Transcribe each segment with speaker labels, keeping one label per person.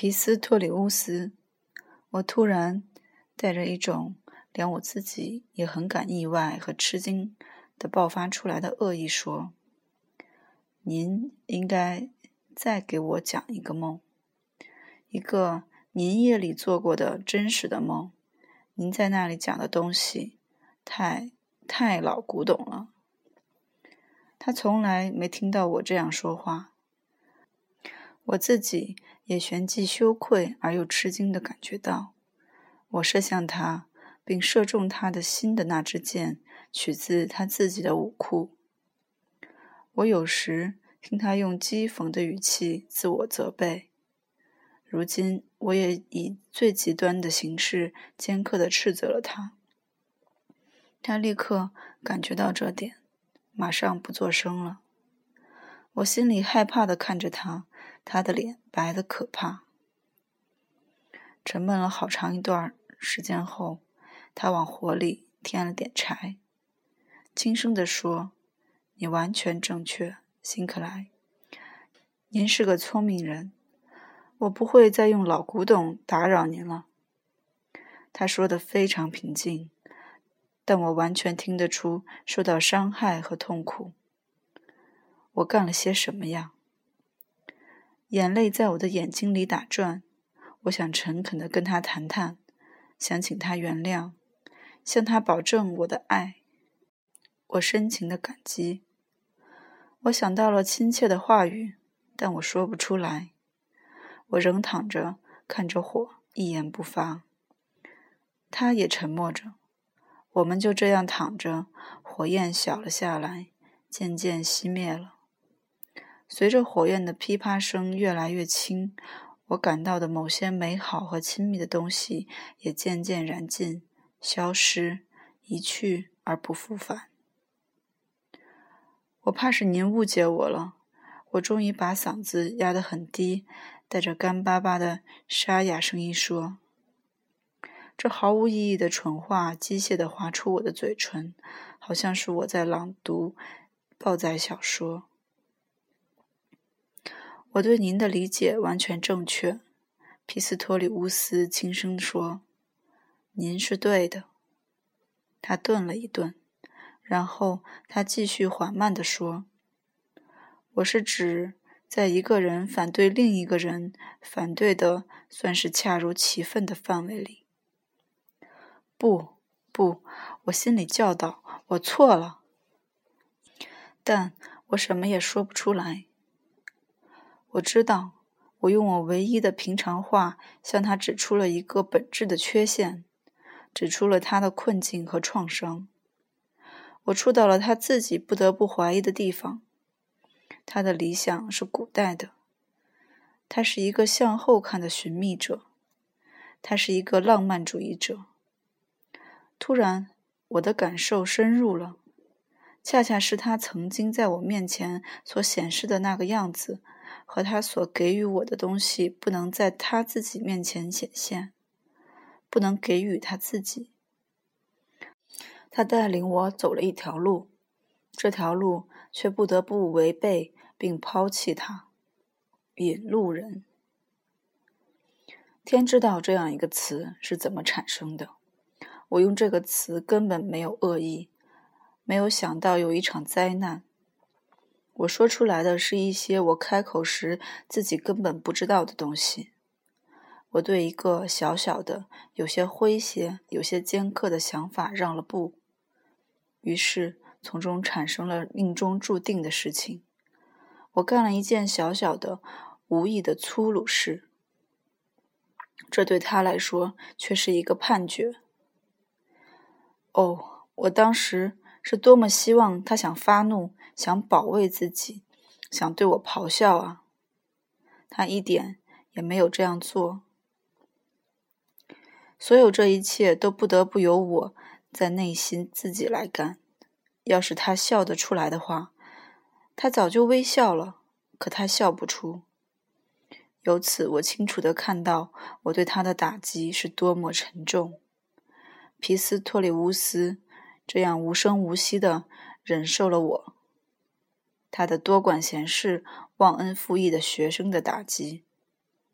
Speaker 1: 皮斯托里乌斯，我突然带着一种连我自己也很感意外和吃惊的爆发出来的恶意说：“您应该再给我讲一个梦，一个您夜里做过的真实的梦。您在那里讲的东西太太老古董了。”他从来没听到我这样说话。我自己也旋即羞愧而又吃惊地感觉到，我射向他并射中他的心的那支箭，取自他自己的武库。我有时听他用讥讽的语气自我责备，如今我也以最极端的形式尖刻地斥责了他。他立刻感觉到这点，马上不作声了。我心里害怕地看着他。他的脸白得可怕。沉闷了好长一段时间后，他往火里添了点柴，轻声地说：“你完全正确，辛克莱。您是个聪明人，我不会再用老古董打扰您了。”他说的非常平静，但我完全听得出受到伤害和痛苦。我干了些什么呀？眼泪在我的眼睛里打转，我想诚恳地跟他谈谈，想请他原谅，向他保证我的爱，我深情的感激。我想到了亲切的话语，但我说不出来。我仍躺着，看着火，一言不发。他也沉默着。我们就这样躺着，火焰小了下来，渐渐熄灭了。随着火焰的噼啪声越来越轻，我感到的某些美好和亲密的东西也渐渐燃尽、消失、一去而不复返。我怕是您误解我了。我终于把嗓子压得很低，带着干巴巴的沙哑声音说：“这毫无意义的蠢话机械地划出我的嘴唇，好像是我在朗读报载小说。”我对您的理解完全正确，皮斯托里乌斯轻声说：“您是对的。”他顿了一顿，然后他继续缓慢地说：“我是指，在一个人反对另一个人反对的算是恰如其分的范围里。”不，不，我心里叫道：“我错了。”但我什么也说不出来。我知道，我用我唯一的平常话向他指出了一个本质的缺陷，指出了他的困境和创伤。我触到了他自己不得不怀疑的地方。他的理想是古代的，他是一个向后看的寻觅者，他是一个浪漫主义者。突然，我的感受深入了，恰恰是他曾经在我面前所显示的那个样子。和他所给予我的东西不能在他自己面前显现，不能给予他自己。他带领我走了一条路，这条路却不得不违背并抛弃他。引路人，天知道这样一个词是怎么产生的。我用这个词根本没有恶意，没有想到有一场灾难。我说出来的是一些我开口时自己根本不知道的东西。我对一个小小的、有些诙谐、有些尖刻的想法让了步，于是从中产生了命中注定的事情。我干了一件小小的、无意的粗鲁事，这对他来说却是一个判决。哦，我当时。是多么希望他想发怒，想保卫自己，想对我咆哮啊！他一点也没有这样做。所有这一切都不得不由我在内心自己来干。要是他笑得出来的话，他早就微笑了。可他笑不出。由此，我清楚地看到我对他的打击是多么沉重。皮斯托里乌斯。这样无声无息地忍受了我，他的多管闲事、忘恩负义的学生的打击。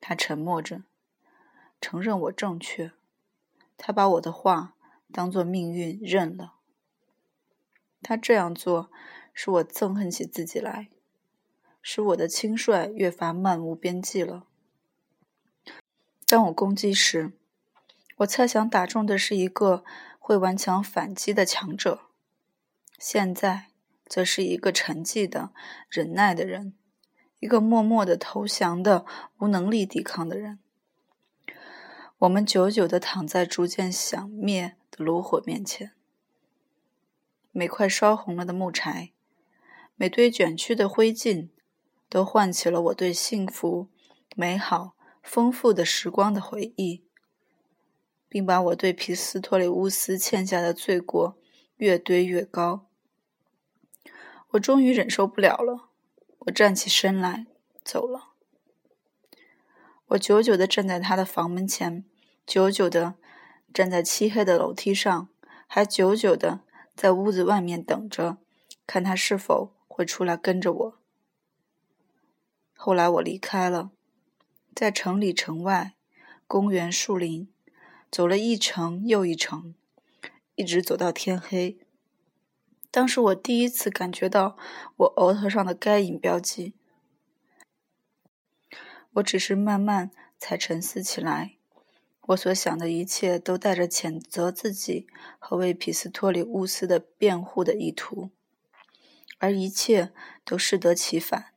Speaker 1: 他沉默着，承认我正确。他把我的话当作命运认了。他这样做，使我憎恨起自己来，使我的轻率越发漫无边际了。当我攻击时，我猜想打中的是一个会顽强反击的强者；现在，则是一个沉寂的、忍耐的人，一个默默的投降的、无能力抵抗的人。我们久久地躺在逐渐响灭的炉火面前，每块烧红了的木柴，每堆卷曲的灰烬，都唤起了我对幸福、美好。丰富的时光的回忆，并把我对皮斯托里乌斯欠下的罪过越堆越高。我终于忍受不了了，我站起身来走了。我久久地站在他的房门前，久久地站在漆黑的楼梯上，还久久地在屋子外面等着，看他是否会出来跟着我。后来我离开了。在城里、城外、公园、树林，走了一程又一程，一直走到天黑。当时我第一次感觉到我额头上的该隐标记。我只是慢慢才沉思起来，我所想的一切都带着谴责自己和为皮斯托里乌斯的辩护的意图，而一切都适得其反。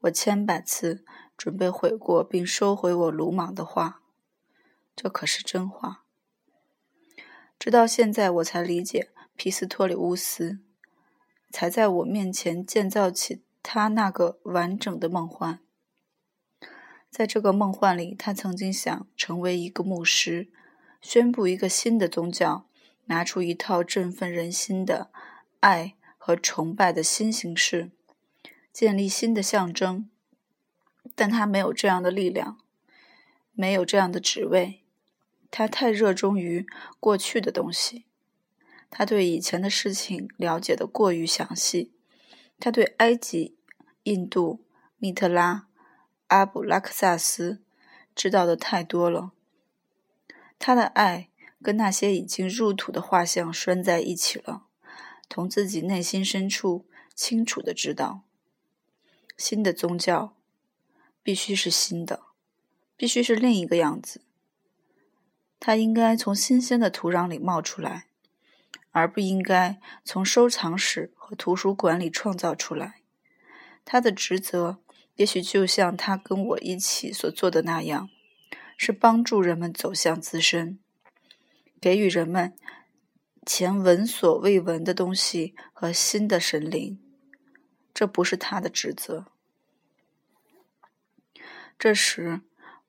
Speaker 1: 我千百次。准备悔过并收回我鲁莽的话，这可是真话。直到现在，我才理解皮斯托里乌斯，才在我面前建造起他那个完整的梦幻。在这个梦幻里，他曾经想成为一个牧师，宣布一个新的宗教，拿出一套振奋人心的爱和崇拜的新形式，建立新的象征。但他没有这样的力量，没有这样的职位。他太热衷于过去的东西，他对以前的事情了解的过于详细。他对埃及、印度、密特拉、阿布拉克萨斯知道的太多了。他的爱跟那些已经入土的画像拴在一起了，同自己内心深处清楚的知道，新的宗教。必须是新的，必须是另一个样子。它应该从新鲜的土壤里冒出来，而不应该从收藏室和图书馆里创造出来。他的职责也许就像他跟我一起所做的那样，是帮助人们走向自身，给予人们前闻所未闻的东西和新的神灵。这不是他的职责。这时，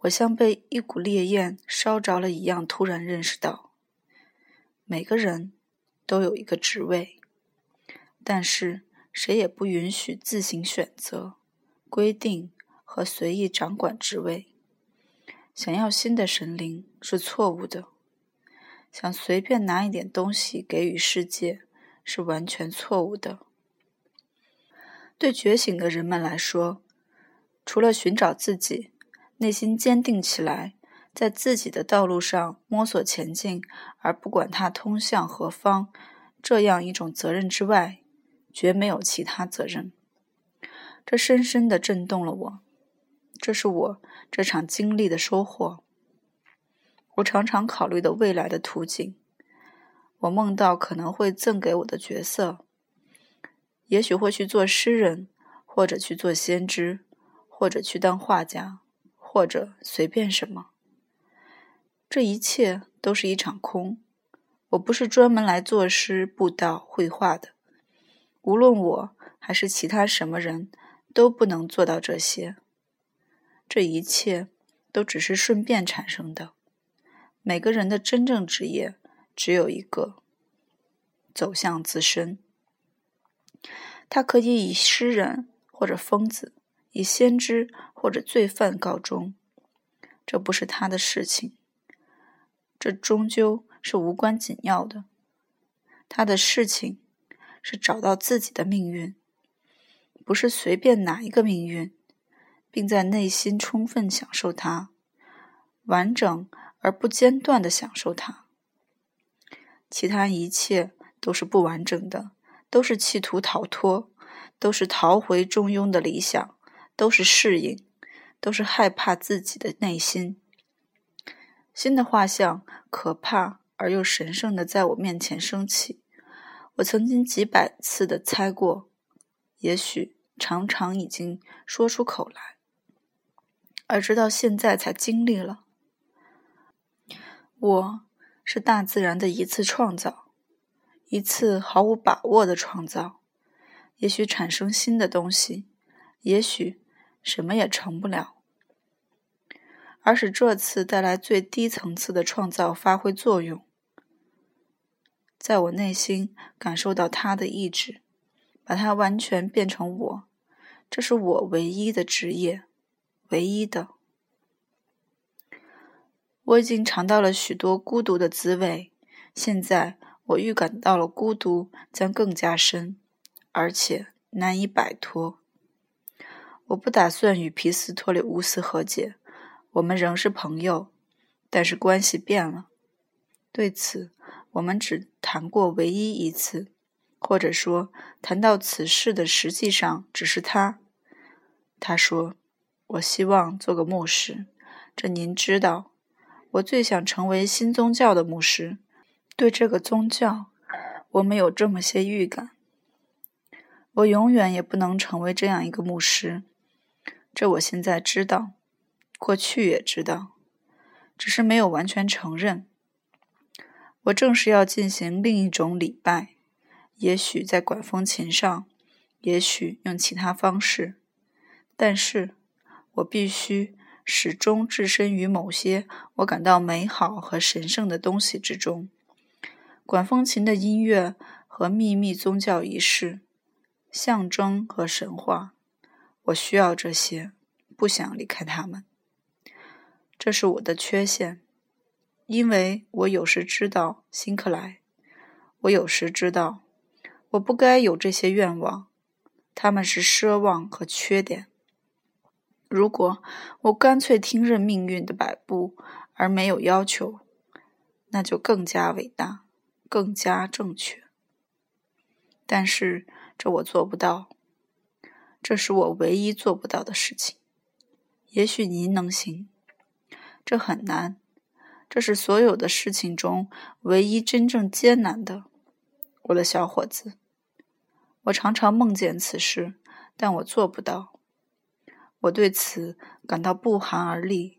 Speaker 1: 我像被一股烈焰烧着了一样，突然认识到，每个人都有一个职位，但是谁也不允许自行选择、规定和随意掌管职位。想要新的神灵是错误的，想随便拿一点东西给予世界是完全错误的。对觉醒的人们来说。除了寻找自己，内心坚定起来，在自己的道路上摸索前进，而不管它通向何方，这样一种责任之外，绝没有其他责任。这深深地震动了我，这是我这场经历的收获。我常常考虑的未来的图景，我梦到可能会赠给我的角色，也许会去做诗人，或者去做先知。或者去当画家，或者随便什么。这一切都是一场空。我不是专门来作诗、布道、绘画的。无论我还是其他什么人，都不能做到这些。这一切都只是顺便产生的。每个人的真正职业只有一个：走向自身。他可以以诗人或者疯子。以先知或者罪犯告终，这不是他的事情。这终究是无关紧要的。他的事情是找到自己的命运，不是随便哪一个命运，并在内心充分享受它，完整而不间断的享受它。其他一切都是不完整的，都是企图逃脱，都是逃回中庸的理想，都是适应，都是害怕自己的内心。新的画像可怕而又神圣的在我面前升起。我曾经几百次的猜过，也许常常已经说出口来，而直到现在才经历了。我。是大自然的一次创造，一次毫无把握的创造，也许产生新的东西，也许什么也成不了，而使这次带来最低层次的创造发挥作用，在我内心感受到他的意志，把它完全变成我，这是我唯一的职业，唯一的。我已经尝到了许多孤独的滋味，现在我预感到了孤独将更加深，而且难以摆脱。我不打算与皮斯托里乌斯和解，我们仍是朋友，但是关系变了。对此，我们只谈过唯一一次，或者说谈到此事的实际上只是他。他说：“我希望做个牧师，这您知道。”我最想成为新宗教的牧师。对这个宗教，我们有这么些预感。我永远也不能成为这样一个牧师，这我现在知道，过去也知道，只是没有完全承认。我正是要进行另一种礼拜，也许在管风琴上，也许用其他方式，但是我必须。始终置身于某些我感到美好和神圣的东西之中，管风琴的音乐和秘密宗教仪式、象征和神话。我需要这些，不想离开他们。这是我的缺陷，因为我有时知道辛克莱，我有时知道我不该有这些愿望，他们是奢望和缺点。如果我干脆听任命运的摆布而没有要求，那就更加伟大，更加正确。但是这我做不到，这是我唯一做不到的事情。也许您能行，这很难，这是所有的事情中唯一真正艰难的，我的小伙子。我常常梦见此事，但我做不到。我对此感到不寒而栗。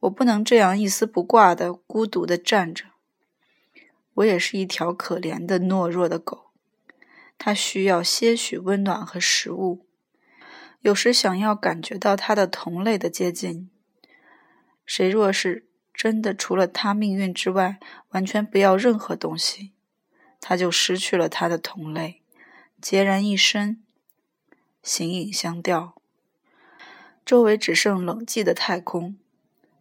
Speaker 1: 我不能这样一丝不挂的孤独的站着。我也是一条可怜的懦弱的狗，他需要些许温暖和食物，有时想要感觉到他的同类的接近。谁若是真的除了他命运之外完全不要任何东西，他就失去了他的同类，孑然一身，形影相吊。周围只剩冷寂的太空，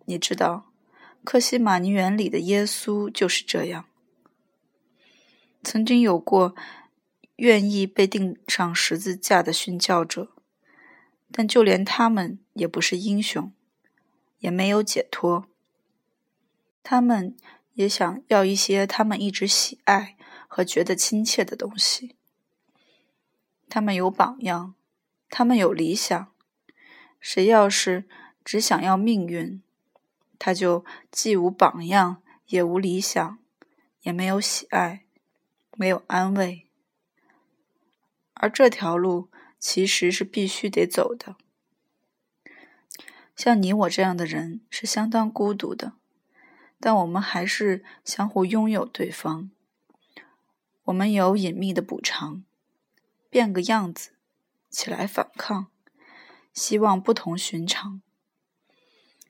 Speaker 1: 你知道，克西马尼园里的耶稣就是这样。曾经有过愿意被钉上十字架的殉教者，但就连他们也不是英雄，也没有解脱。他们也想要一些他们一直喜爱和觉得亲切的东西。他们有榜样，他们有理想。谁要是只想要命运，他就既无榜样，也无理想，也没有喜爱，没有安慰。而这条路其实是必须得走的。像你我这样的人是相当孤独的，但我们还是相互拥有对方。我们有隐秘的补偿，变个样子，起来反抗。希望不同寻常。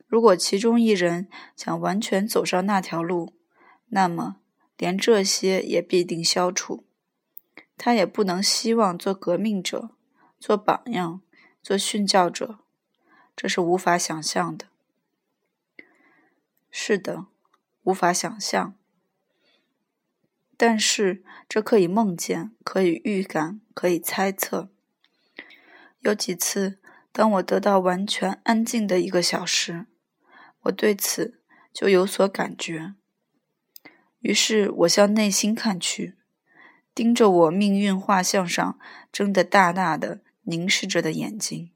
Speaker 1: 如果其中一人想完全走上那条路，那么连这些也必定消除。他也不能希望做革命者、做榜样、做训教者，这是无法想象的。是的，无法想象。但是这可以梦见，可以预感，可以猜测。有几次。当我得到完全安静的一个小时，我对此就有所感觉。于是我向内心看去，盯着我命运画像上睁得大大的、凝视着的眼睛。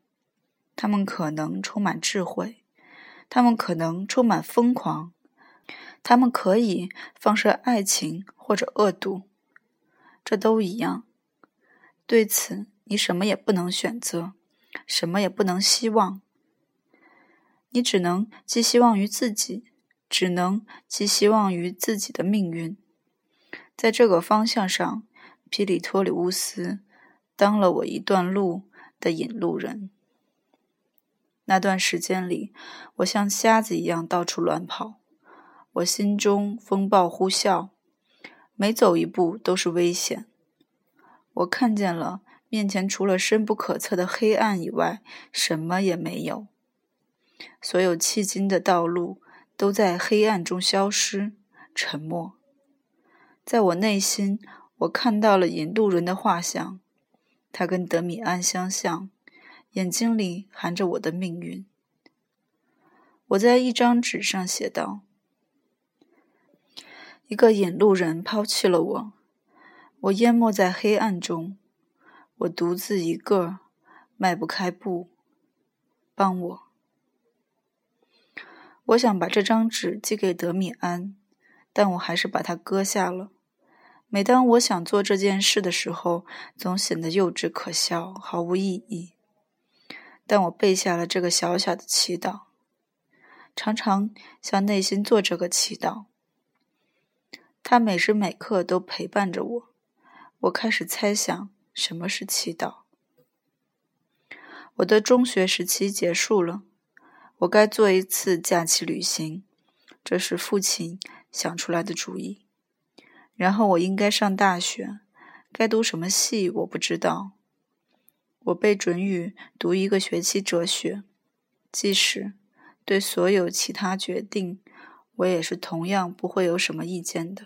Speaker 1: 他们可能充满智慧，他们可能充满疯狂，他们可以放射爱情或者恶毒，这都一样。对此，你什么也不能选择，什么也不能希望。你只能寄希望于自己。只能寄希望于自己的命运，在这个方向上，皮里托里乌斯当了我一段路的引路人。那段时间里，我像瞎子一样到处乱跑，我心中风暴呼啸，每走一步都是危险。我看见了面前除了深不可测的黑暗以外，什么也没有。所有迄今的道路。都在黑暗中消失，沉默。在我内心，我看到了引路人的画像，他跟德米安相像，眼睛里含着我的命运。我在一张纸上写道：“一个引路人抛弃了我，我淹没在黑暗中，我独自一个，迈不开步，帮我。”我想把这张纸寄给德米安，但我还是把它割下了。每当我想做这件事的时候，总显得幼稚可笑，毫无意义。但我背下了这个小小的祈祷，常常向内心做这个祈祷。它每时每刻都陪伴着我。我开始猜想什么是祈祷。我的中学时期结束了。我该做一次假期旅行，这是父亲想出来的主意。然后我应该上大学，该读什么系我不知道。我被准予读一个学期哲学，即使对所有其他决定，我也是同样不会有什么意见的。